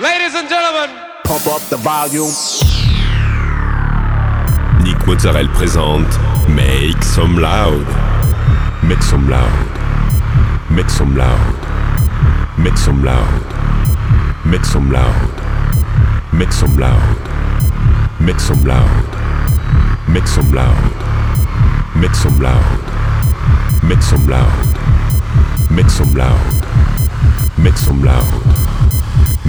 Ladies and gentlemen, pump up the volume. Nick Mozzarella présente Make Some Loud. Make some loud. Make some loud. Make some loud. Make some loud. Make some loud. Make some loud. Make some loud. Make some loud. Make some loud. Make some loud. Make some loud.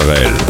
Israël.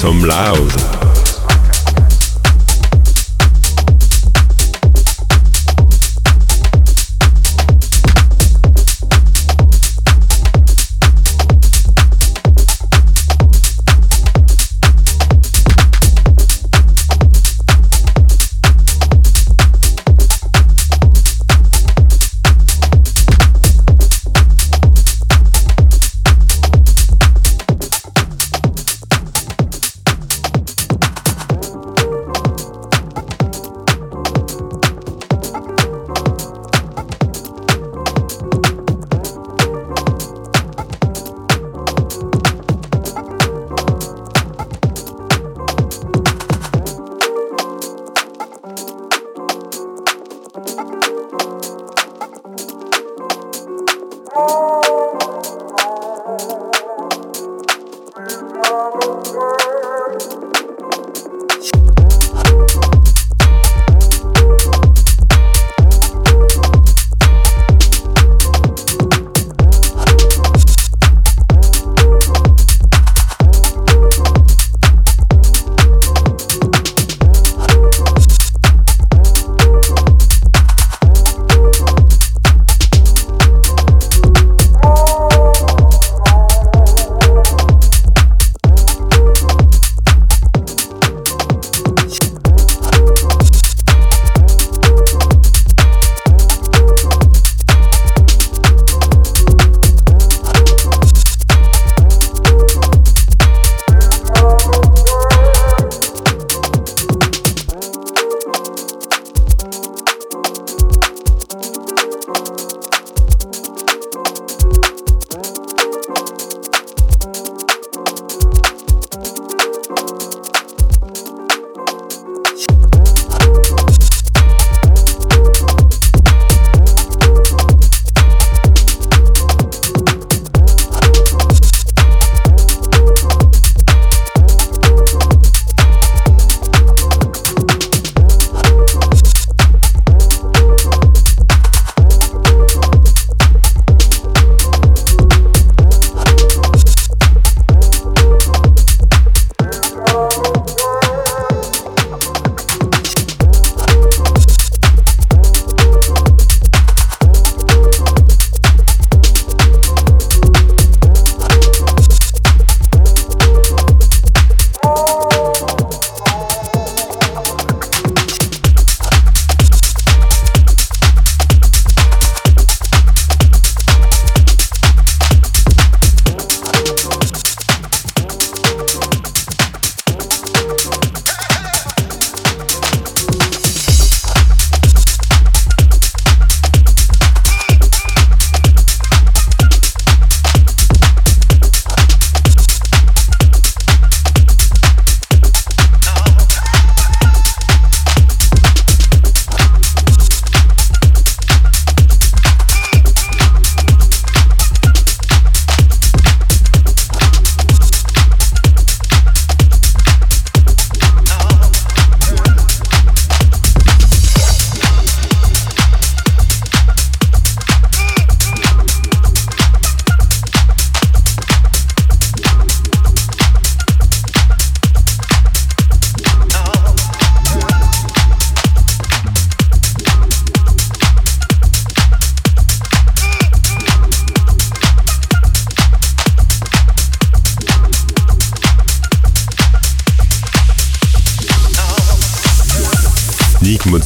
some loud.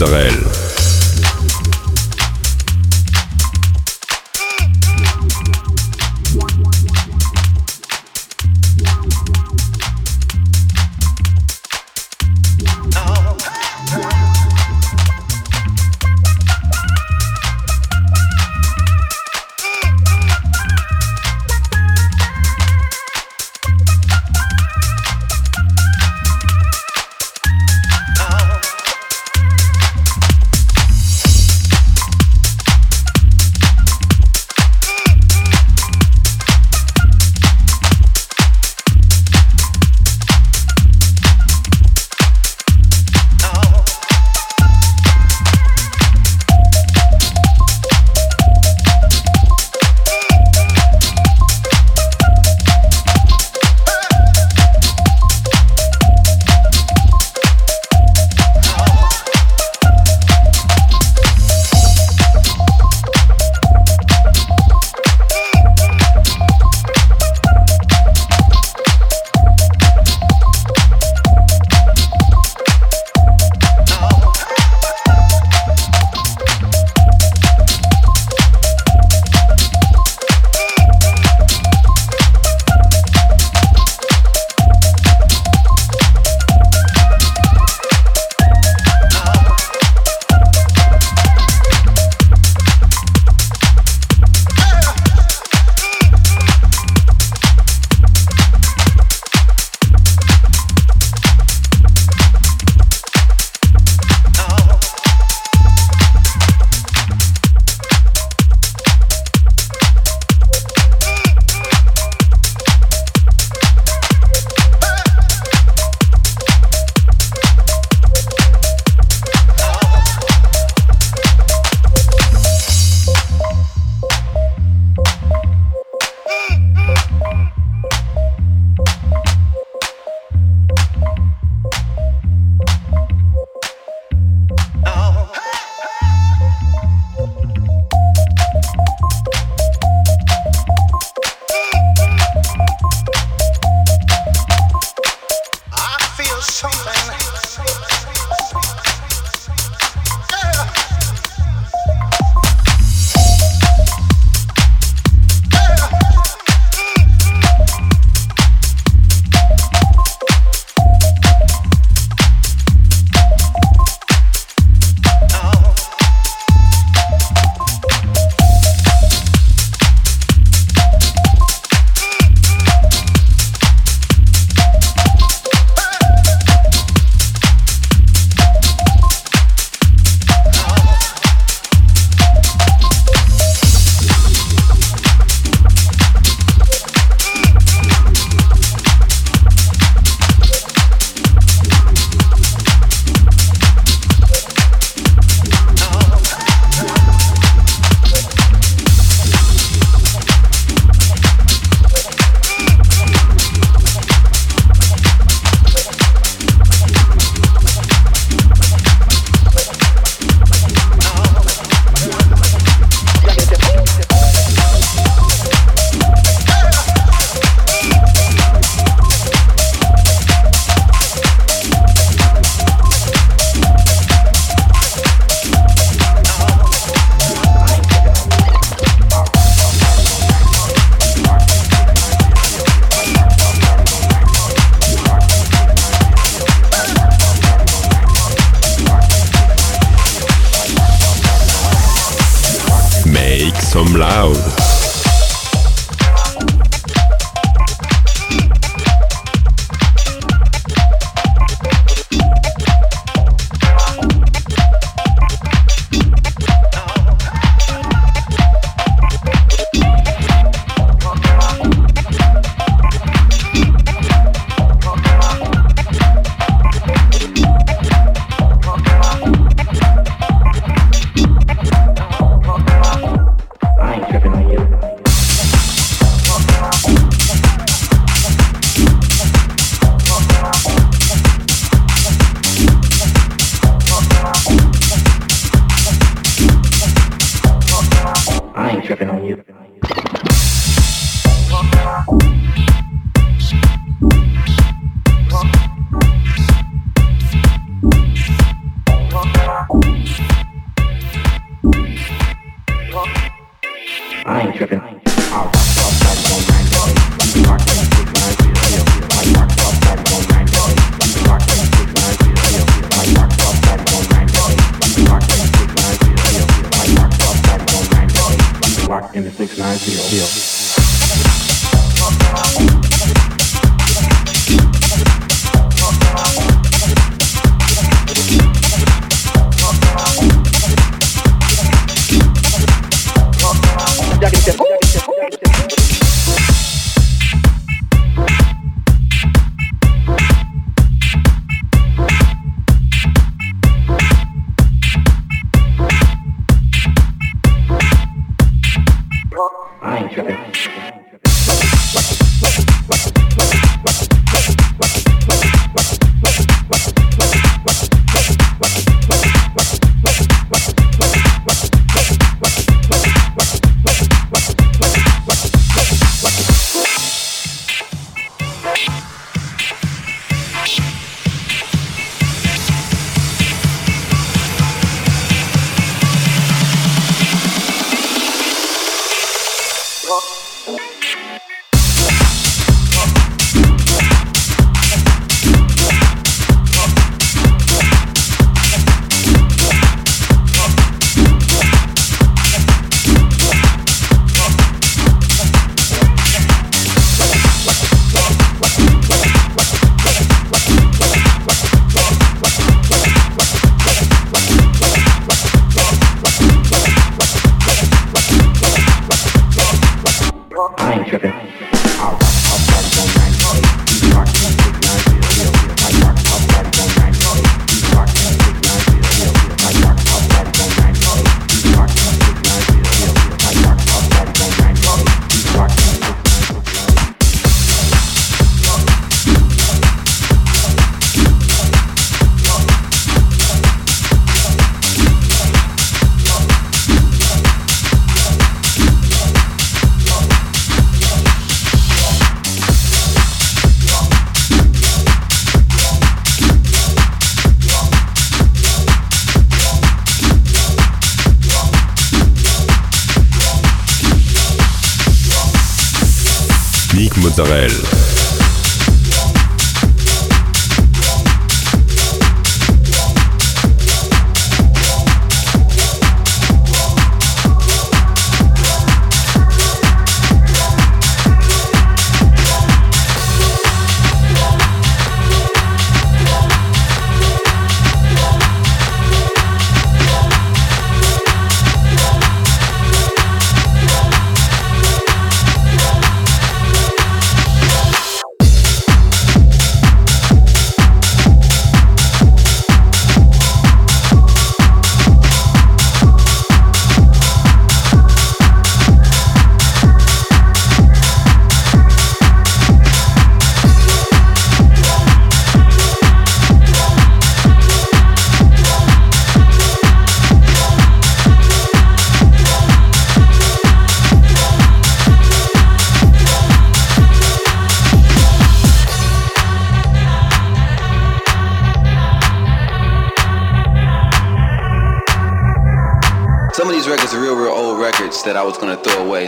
Nick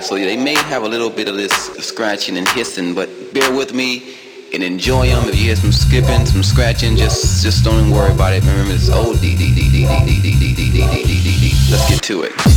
So they may have a little bit of this scratching and hissing, but bear with me and enjoy them. If you hear some skipping, some scratching, just just don't worry about it. Remember, it's O D D D D D D D D D D D D D. Let's get to it.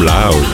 I'm loud.